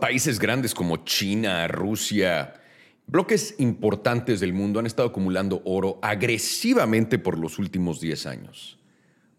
países grandes como China, Rusia, bloques importantes del mundo han estado acumulando oro agresivamente por los últimos 10 años.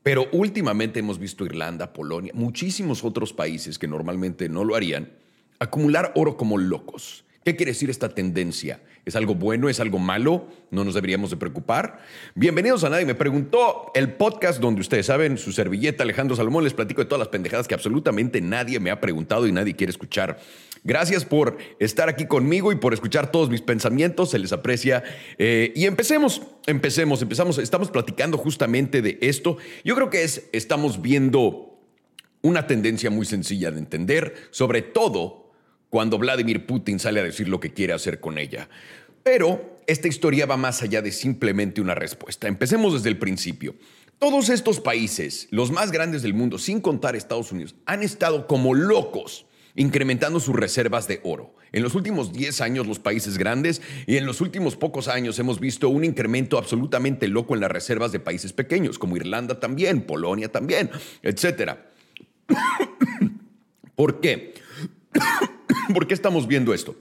Pero últimamente hemos visto Irlanda, Polonia, muchísimos otros países que normalmente no lo harían, acumular oro como locos. ¿Qué quiere decir esta tendencia? ¿Es algo bueno? ¿Es algo malo? ¿No nos deberíamos de preocupar? Bienvenidos a Nadie Me Preguntó, el podcast donde ustedes saben, su servilleta Alejandro Salomón, les platico de todas las pendejadas que absolutamente nadie me ha preguntado y nadie quiere escuchar. Gracias por estar aquí conmigo y por escuchar todos mis pensamientos, se les aprecia. Eh, y empecemos, empecemos, empezamos, estamos platicando justamente de esto. Yo creo que es, estamos viendo una tendencia muy sencilla de entender, sobre todo cuando Vladimir Putin sale a decir lo que quiere hacer con ella. Pero esta historia va más allá de simplemente una respuesta. Empecemos desde el principio. Todos estos países, los más grandes del mundo, sin contar Estados Unidos, han estado como locos incrementando sus reservas de oro. En los últimos 10 años los países grandes y en los últimos pocos años hemos visto un incremento absolutamente loco en las reservas de países pequeños, como Irlanda también, Polonia también, etc. ¿Por qué? ¿Por qué estamos viendo esto?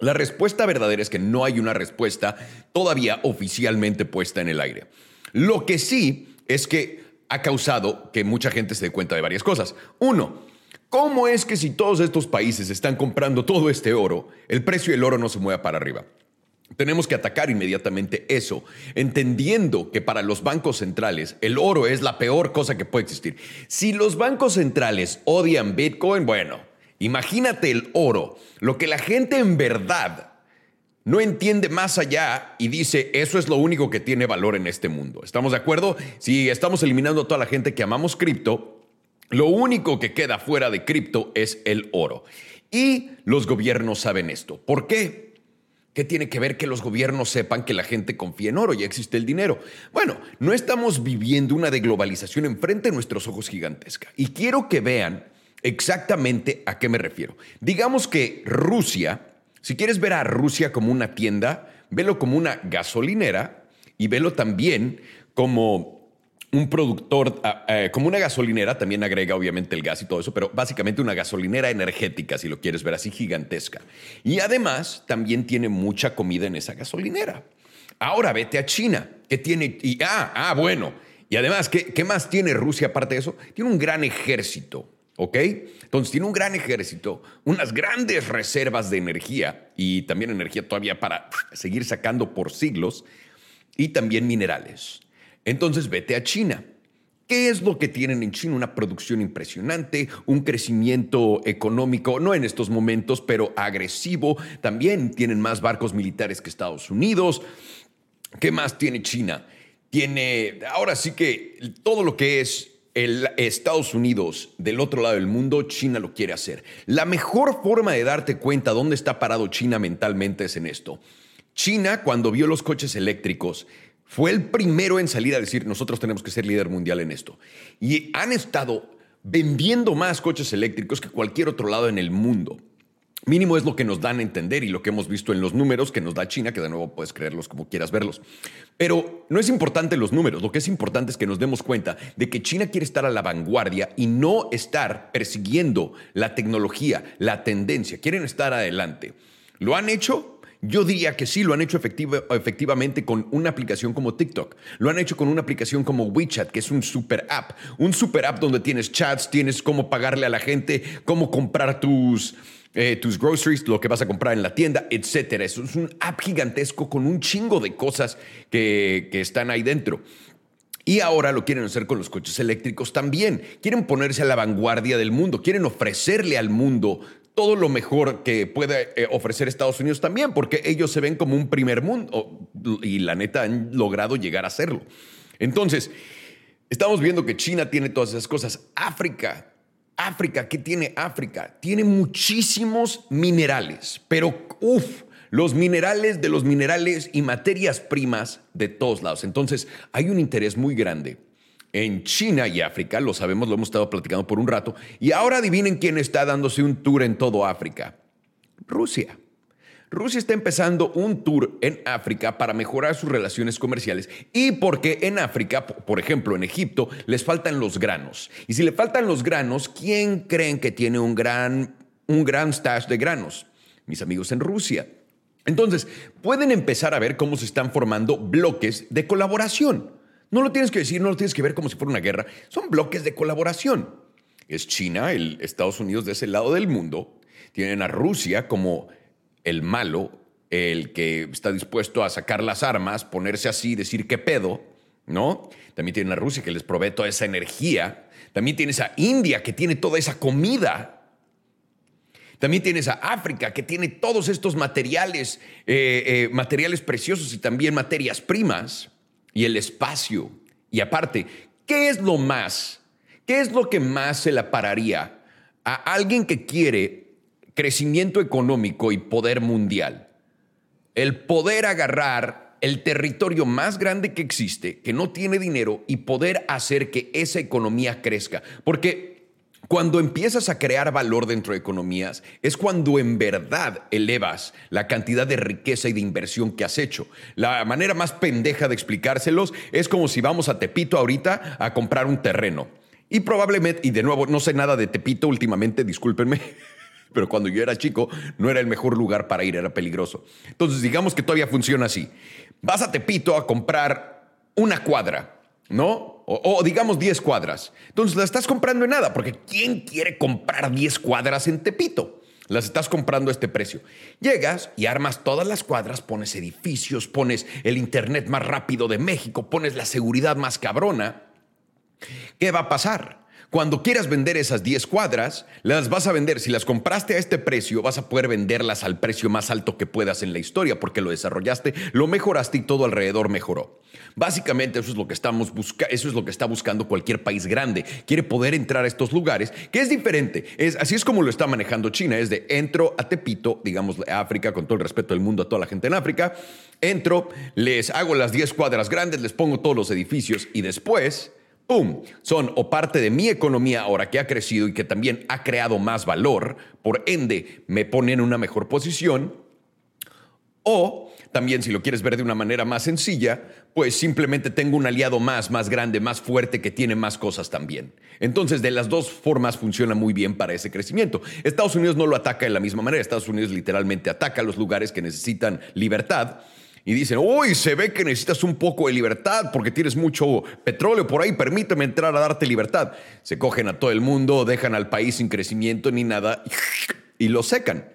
La respuesta verdadera es que no hay una respuesta todavía oficialmente puesta en el aire. Lo que sí es que ha causado que mucha gente se dé cuenta de varias cosas. Uno, ¿cómo es que si todos estos países están comprando todo este oro, el precio del oro no se mueva para arriba? Tenemos que atacar inmediatamente eso, entendiendo que para los bancos centrales el oro es la peor cosa que puede existir. Si los bancos centrales odian Bitcoin, bueno, Imagínate el oro, lo que la gente en verdad no entiende más allá y dice, eso es lo único que tiene valor en este mundo. ¿Estamos de acuerdo? Si estamos eliminando a toda la gente que amamos cripto, lo único que queda fuera de cripto es el oro. Y los gobiernos saben esto. ¿Por qué? ¿Qué tiene que ver que los gobiernos sepan que la gente confía en oro y existe el dinero? Bueno, no estamos viviendo una deglobalización enfrente de nuestros ojos gigantesca. Y quiero que vean exactamente a qué me refiero. Digamos que Rusia, si quieres ver a Rusia como una tienda, velo como una gasolinera y velo también como un productor, ah, eh, como una gasolinera, también agrega obviamente el gas y todo eso, pero básicamente una gasolinera energética, si lo quieres ver así, gigantesca. Y además también tiene mucha comida en esa gasolinera. Ahora vete a China, que tiene... Y, ah, ah, bueno. Y además, ¿qué, ¿qué más tiene Rusia aparte de eso? Tiene un gran ejército ¿Ok? Entonces tiene un gran ejército, unas grandes reservas de energía y también energía todavía para seguir sacando por siglos y también minerales. Entonces vete a China. ¿Qué es lo que tienen en China? Una producción impresionante, un crecimiento económico, no en estos momentos, pero agresivo. También tienen más barcos militares que Estados Unidos. ¿Qué más tiene China? Tiene, ahora sí que todo lo que es Estados Unidos del otro lado del mundo, China lo quiere hacer. La mejor forma de darte cuenta dónde está parado China mentalmente es en esto. China, cuando vio los coches eléctricos, fue el primero en salir a decir, nosotros tenemos que ser líder mundial en esto. Y han estado vendiendo más coches eléctricos que cualquier otro lado en el mundo. Mínimo es lo que nos dan a entender y lo que hemos visto en los números que nos da China, que de nuevo puedes creerlos como quieras verlos. Pero no es importante los números, lo que es importante es que nos demos cuenta de que China quiere estar a la vanguardia y no estar persiguiendo la tecnología, la tendencia, quieren estar adelante. ¿Lo han hecho? Yo diría que sí, lo han hecho efectivamente con una aplicación como TikTok. Lo han hecho con una aplicación como WeChat, que es un super app. Un super app donde tienes chats, tienes cómo pagarle a la gente, cómo comprar tus, eh, tus groceries, lo que vas a comprar en la tienda, etcétera. Eso es un app gigantesco con un chingo de cosas que, que están ahí dentro. Y ahora lo quieren hacer con los coches eléctricos también. Quieren ponerse a la vanguardia del mundo, quieren ofrecerle al mundo todo lo mejor que puede eh, ofrecer Estados Unidos también, porque ellos se ven como un primer mundo y la neta han logrado llegar a serlo. Entonces, estamos viendo que China tiene todas esas cosas. África África, ¿qué tiene África? Tiene muchísimos minerales, pero uff, los minerales de los minerales y materias primas de todos lados. Entonces, hay un interés muy grande en China y África, lo sabemos, lo hemos estado platicando por un rato, y ahora adivinen quién está dándose un tour en todo África. Rusia. Rusia está empezando un tour en África para mejorar sus relaciones comerciales y porque en África, por ejemplo en Egipto, les faltan los granos. Y si le faltan los granos, ¿quién creen que tiene un gran un gran stash de granos. Mis amigos en Rusia. Entonces, pueden empezar a ver cómo se están formando bloques de colaboración. No lo tienes que decir, no lo tienes que ver como si fuera una guerra. Son bloques de colaboración. Es China, el Estados Unidos de ese lado del mundo. Tienen a Rusia como el malo, el que está dispuesto a sacar las armas, ponerse así, decir qué pedo, ¿no? También tienen a Rusia que les provee toda esa energía. También tienes a India que tiene toda esa comida. También tienes a África que tiene todos estos materiales, eh, eh, materiales preciosos y también materias primas y el espacio. Y aparte, ¿qué es lo más? ¿Qué es lo que más se le pararía a alguien que quiere crecimiento económico y poder mundial? El poder agarrar el territorio más grande que existe, que no tiene dinero, y poder hacer que esa economía crezca. Porque cuando empiezas a crear valor dentro de economías, es cuando en verdad elevas la cantidad de riqueza y de inversión que has hecho. La manera más pendeja de explicárselos es como si vamos a Tepito ahorita a comprar un terreno. Y probablemente, y de nuevo, no sé nada de Tepito últimamente, discúlpenme, pero cuando yo era chico no era el mejor lugar para ir, era peligroso. Entonces, digamos que todavía funciona así. Vas a Tepito a comprar una cuadra ¿no? O, digamos 10 cuadras. Entonces la estás comprando en nada, porque ¿quién quiere comprar 10 cuadras en Tepito? Las estás comprando a este precio. Llegas y armas todas las cuadras, pones edificios, pones el Internet más rápido de México, pones la seguridad más cabrona. ¿Qué va a pasar? Cuando quieras vender esas 10 cuadras, las vas a vender. Si las compraste a este precio, vas a poder venderlas al precio más alto que puedas en la historia, porque lo desarrollaste, lo mejoraste y todo alrededor mejoró. Básicamente eso es lo que estamos eso es lo que está buscando cualquier país grande. Quiere poder entrar a estos lugares, que es diferente. Es, así es como lo está manejando China. Es de entro a Tepito, digamos África, con todo el respeto del mundo a toda la gente en África. Entro, les hago las 10 cuadras grandes, les pongo todos los edificios y después ¡pum! Son o parte de mi economía ahora que ha crecido y que también ha creado más valor, por ende me pone en una mejor posición, o también si lo quieres ver de una manera más sencilla, pues simplemente tengo un aliado más, más grande, más fuerte que tiene más cosas también. Entonces, de las dos formas funciona muy bien para ese crecimiento. Estados Unidos no lo ataca de la misma manera. Estados Unidos literalmente ataca los lugares que necesitan libertad y dicen, uy, se ve que necesitas un poco de libertad porque tienes mucho petróleo por ahí, permíteme entrar a darte libertad. Se cogen a todo el mundo, dejan al país sin crecimiento ni nada y lo secan.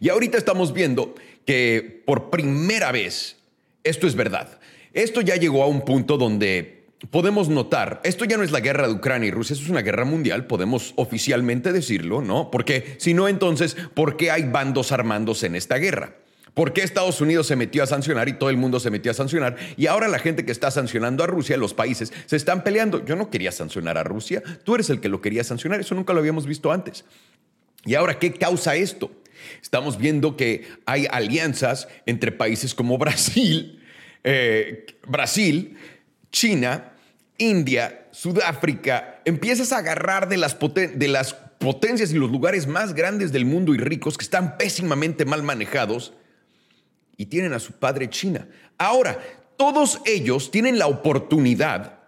Y ahorita estamos viendo que por primera vez esto es verdad. Esto ya llegó a un punto donde podemos notar, esto ya no es la guerra de Ucrania y Rusia, esto es una guerra mundial, podemos oficialmente decirlo, ¿no? Porque si no, entonces, ¿por qué hay bandos armándose en esta guerra? ¿Por qué Estados Unidos se metió a sancionar y todo el mundo se metió a sancionar? Y ahora la gente que está sancionando a Rusia, los países, se están peleando. Yo no quería sancionar a Rusia, tú eres el que lo quería sancionar, eso nunca lo habíamos visto antes. Y ahora, ¿qué causa esto? Estamos viendo que hay alianzas entre países como Brasil, eh, Brasil, China, India, Sudáfrica. Empiezas a agarrar de las, de las potencias y los lugares más grandes del mundo y ricos que están pésimamente mal manejados y tienen a su padre China. Ahora, todos ellos tienen la oportunidad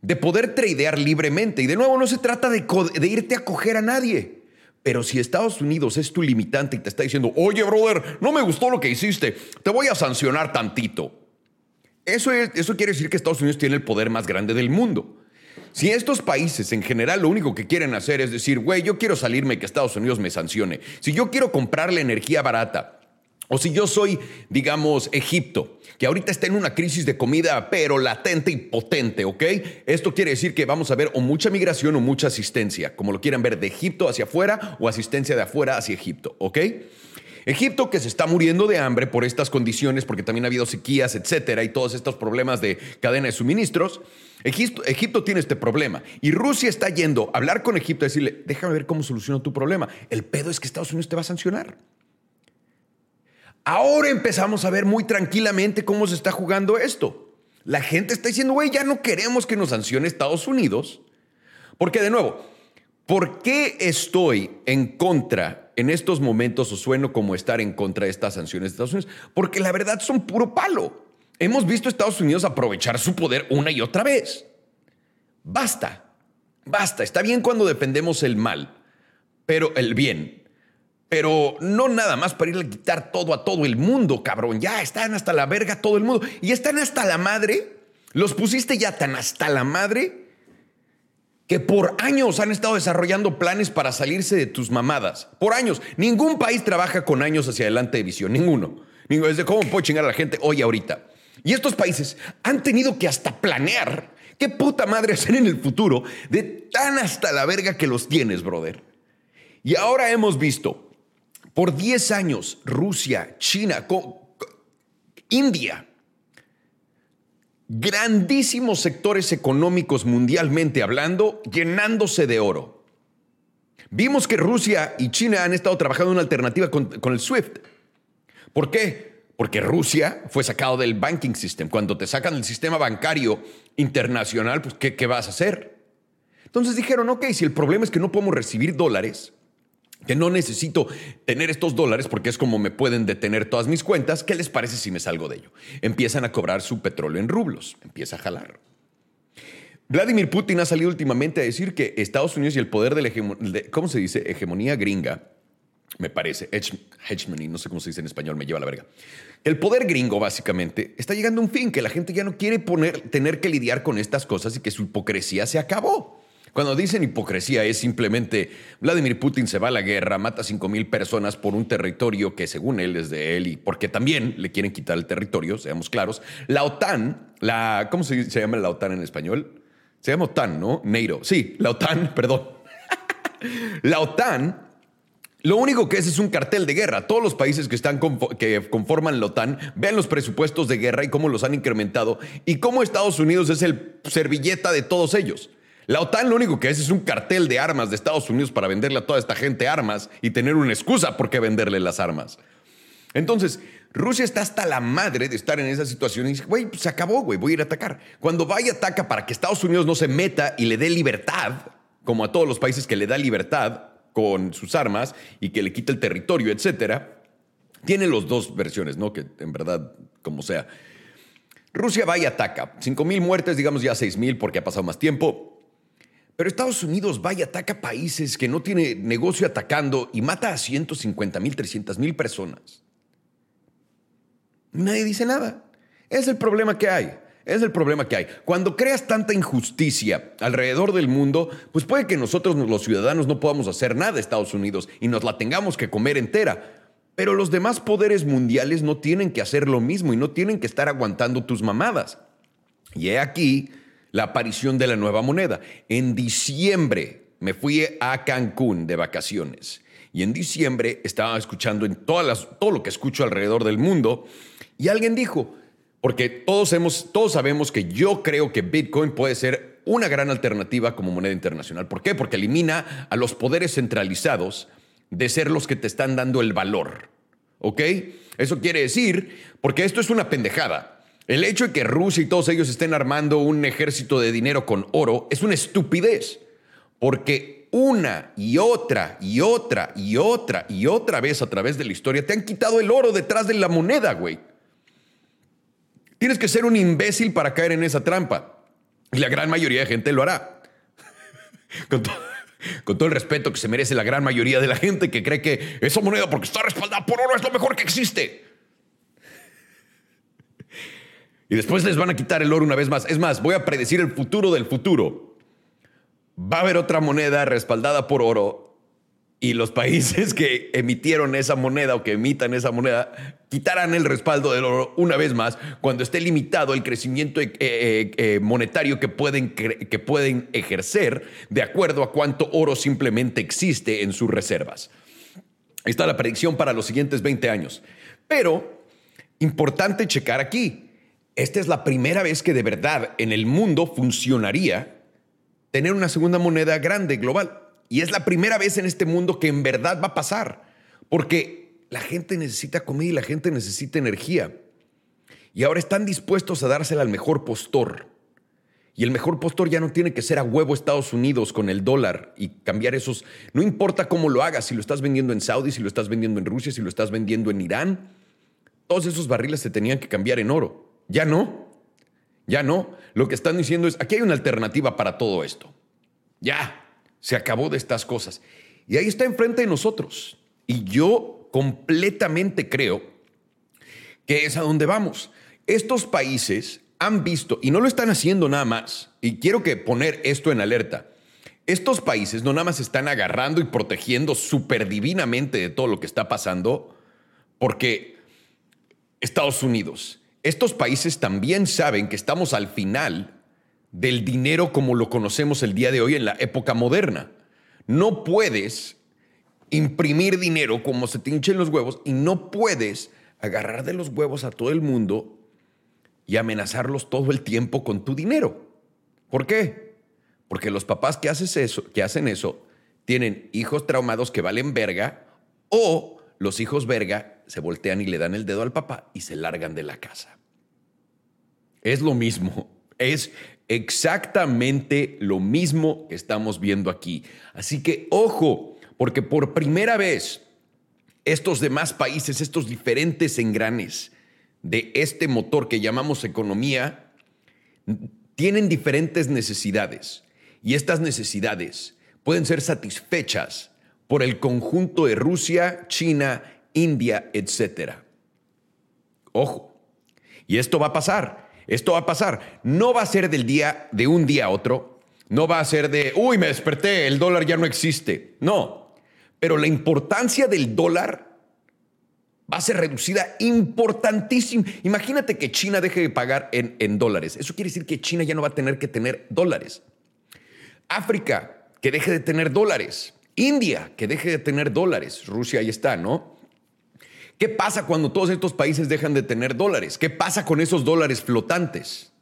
de poder tradear libremente. Y de nuevo, no se trata de, irte a coger a nadie. Pero si Estados Unidos es tu limitante y te está diciendo, oye, brother, no me gustó lo que hiciste, te voy a sancionar tantito. Eso, eso quiere decir que Estados Unidos tiene el poder más grande del mundo. Si estos países en general lo único que quieren hacer es decir, güey, yo quiero salirme que Estados Unidos me sancione. Si yo quiero comprarle energía barata o si yo soy, digamos, Egipto, que ahorita está en una crisis de comida, pero latente y potente, ¿ok? Esto quiere decir que vamos a ver o mucha migración o mucha asistencia, como lo quieran ver, de Egipto hacia afuera o asistencia de afuera hacia Egipto, ¿ok? Egipto que se está muriendo de hambre por estas condiciones, porque también ha habido sequías, etcétera, y todos estos problemas de cadena de suministros. Egipto, tiene este problema y Rusia está yendo a hablar con Egipto y decirle, déjame ver cómo soluciono tu problema. El pedo es que Estados Unidos te va a sancionar. Ahora empezamos a ver muy tranquilamente cómo se está jugando esto. La gente está diciendo, güey, ya no queremos que nos sancione Estados Unidos. Porque de nuevo, ¿por qué estoy en contra en estos momentos o sueno como estar en contra de estas sanciones de Estados Unidos? Porque la verdad son puro palo. Hemos visto Estados Unidos aprovechar su poder una y otra vez. Basta, basta. Está bien cuando defendemos el mal, pero el bien, Pero no nada más para ir a quitar todo a todo el mundo, cabrón. Ya están hasta la verga todo el mundo. Y están hasta la madre. Los pusiste ya tan hasta la madre que por años han estado desarrollando planes para salirse de tus mamadas. Por años. Ningún país trabaja con años hacia adelante de visión. Ninguno. Ninguno. Desde cómo puedo chingar a la gente hoy ahorita. Y estos países han tenido que hasta planear qué puta madre hacer en el futuro de tan hasta la verga que los tienes, brother. Y ahora hemos visto por 10 años Rusia, China, India, grandísimos sectores económicos mundialmente hablando, llenándose de oro. Vimos que Rusia y China han estado trabajando en una alternativa con, el SWIFT. ¿Por qué? Porque Rusia fue sacado del banking system. Cuando te sacan del sistema bancario internacional, pues ¿qué, qué vas a hacer? Entonces dijeron, ok, si el problema es que no podemos recibir dólares, que no necesito tener estos dólares porque es como me pueden detener todas mis cuentas, ¿qué les parece si me salgo de ello? Empiezan a cobrar su petróleo en rublos, empieza a jalar. Vladimir Putin ha salido últimamente a decir que Estados Unidos y el poder de la ¿cómo se dice? Hegemonía gringa, me parece, hegemony, no sé cómo se dice en español, me lleva la verga. El poder gringo, básicamente, está llegando a un fin, que la gente ya no quiere poner, tener que lidiar con estas cosas y que su hipocresía se acabó. Cuando dicen hipocresía es simplemente Vladimir Putin se va a la guerra, mata a 5 mil personas por un territorio que según él es de él y porque también le quieren quitar el territorio, seamos claros. La OTAN, la, ¿cómo se, llama la OTAN en español? Se llama OTAN, ¿no? NATO. Sí, la OTAN, perdón. la OTAN lo único que es es un cartel de guerra. Todos los países que, están que conforman la OTAN vean los presupuestos de guerra y cómo los han incrementado y cómo Estados Unidos es el servilleta de todos ellos. La OTAN lo único que es es un cartel de armas de Estados Unidos para venderle a toda esta gente armas y tener una excusa por qué venderle las armas. Entonces, Rusia está hasta la madre de estar en esa situación y dice, güey, pues se acabó, güey, voy a ir a atacar. Cuando vaya ataca para que Estados Unidos no se meta y le dé libertad, como a todos los países que le da libertad con sus armas y que le quita el territorio, etcétera, tiene las dos versiones, ¿no? Que en verdad, como sea. Rusia va y ataca. 5 mil muertes, digamos ya 6 mil porque ha pasado más tiempo. Pero Estados Unidos va y ataca países que no tiene negocio atacando y mata a 150 mil, 300 mil personas. Nadie dice nada. Es el problema que hay. Es el problema que hay. Cuando creas tanta injusticia alrededor del mundo, pues puede que nosotros los ciudadanos no podamos hacer nada Estados Unidos y nos la tengamos que comer entera. Pero los demás poderes mundiales no tienen que hacer lo mismo y no tienen que estar aguantando tus mamadas. Y he aquí la aparición de la nueva moneda. En diciembre me fui a Cancún de vacaciones y en diciembre estaba escuchando en todas las, todo lo que escucho alrededor del mundo y alguien dijo, porque todos, hemos, todos sabemos que yo creo que Bitcoin puede ser una gran alternativa como moneda internacional. ¿Por qué? Porque elimina a los poderes centralizados de ser los que te están dando el valor. ¿Ok? Eso quiere decir, porque esto es una pendejada. El hecho de que Rusia y todos ellos estén armando un ejército de dinero con oro es una estupidez, porque una y otra y otra y otra y otra vez a través de la historia te han quitado el oro detrás de la moneda, güey. Tienes que ser un imbécil para caer en esa trampa. Y la gran mayoría de gente lo hará. con, con todo el respeto que se merece la gran mayoría de la gente que cree que esa moneda, porque está respaldada por oro, es lo mejor que existe. Y después les van a quitar el oro una vez más. Es más, voy a predecir el futuro del futuro. Va a haber otra moneda respaldada por oro y los países que emitieron esa moneda o que emitan esa moneda quitarán el respaldo del oro una vez más cuando esté limitado el crecimiento eh, eh, eh, monetario que pueden, que pueden ejercer de acuerdo a cuánto oro simplemente existe en sus reservas. Ahí está la predicción para los siguientes 20 años. Pero, importante checar aquí, esta es la primera vez que de verdad en el mundo funcionaría tener una segunda moneda grande, global. Y es la primera vez en este mundo que en verdad va a pasar, porque la gente necesita comida y la gente necesita energía. Y ahora están dispuestos a dársela al mejor postor. Y el mejor postor ya no tiene que ser a huevo Estados Unidos con el dólar y cambiar esos. No importa cómo lo hagas, si lo estás vendiendo en Saudi, si lo estás vendiendo en Rusia, si lo estás vendiendo en Irán, todos esos barriles se tenían que cambiar en oro. Ya no. Ya no. Lo que están diciendo es, aquí hay una alternativa para todo esto. Ya. Se acabó de estas cosas. Y ahí está enfrente de nosotros. Y yo completamente creo que es a donde vamos. Estos países han visto, y no lo están haciendo nada más, y quiero que poner esto en alerta, estos países no nada más están agarrando y protegiendo súper divinamente de todo lo que está pasando, porque Estados Unidos, estos países también saben que estamos al final del dinero como lo conocemos el día de hoy en la época moderna. No puedes imprimir dinero como se te hinchen los huevos y no puedes agarrar de los huevos a todo el mundo y amenazarlos todo el tiempo con tu dinero. ¿Por qué? Porque los papás que, eso, que hacen eso tienen hijos traumados que valen verga o los hijos verga se voltean y le dan el dedo al papá y se largan de la casa. Es lo mismo, es exactamente lo mismo que estamos viendo aquí. Así que ojo, porque por primera vez estos demás países, estos diferentes engranes de este motor que llamamos economía, tienen diferentes necesidades y estas necesidades pueden ser satisfechas por el conjunto de Rusia, China, India, etc. Ojo, y esto va a pasar, esto va a pasar, no va a ser del día de un día a otro, no va a ser de, uy, me desperté, el dólar ya no existe. No, pero la importancia del dólar va a ser reducida importantísimo. Imagínate que China deje de pagar en, en, dólares. Eso quiere decir que China ya no va a tener que tener dólares. África, que deje de tener dólares. India, que deje de tener dólares. Rusia ahí está, ¿no? ¿Qué pasa cuando todos estos países dejan de tener dólares? ¿Qué pasa con esos dólares flotantes?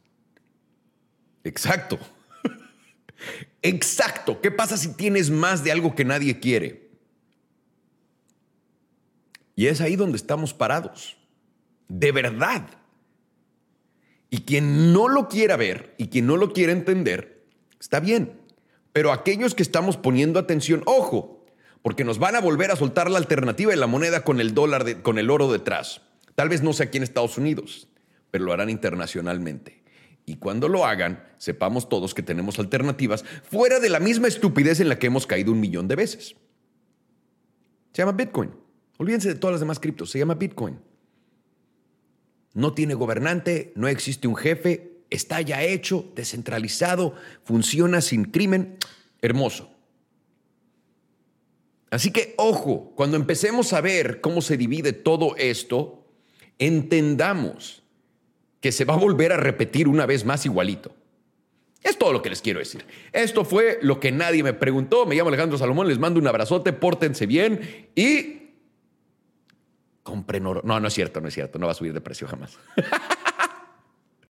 Exacto. Exacto. ¿Qué pasa si tienes más de algo que nadie quiere? Y es ahí donde estamos parados. De verdad. Y quien no lo quiera ver y quien no lo quiera entender, está bien. Pero aquellos que estamos poniendo atención, ojo, porque nos van a volver a soltar la alternativa de la moneda con el dólar, con el oro detrás. Tal vez no sea aquí en Estados Unidos, pero lo harán internacionalmente. Y cuando lo hagan, sepamos todos que tenemos alternativas fuera de la misma estupidez en la que hemos caído un millón de veces. Se llama Bitcoin. Olvídense de todas las demás criptos, se llama Bitcoin. No tiene gobernante, no existe un jefe, está ya hecho, descentralizado, funciona sin crimen, hermoso. Así que ojo, cuando empecemos a ver cómo se divide todo esto, entendamos que se va a volver a repetir una vez más igualito. Es todo lo que les quiero decir. Esto fue lo que nadie me preguntó. Me llamo Alejandro Salomón, les mando un abrazote, pórtense bien y compren oro. No, no es cierto, no es cierto, no va a subir de precio jamás.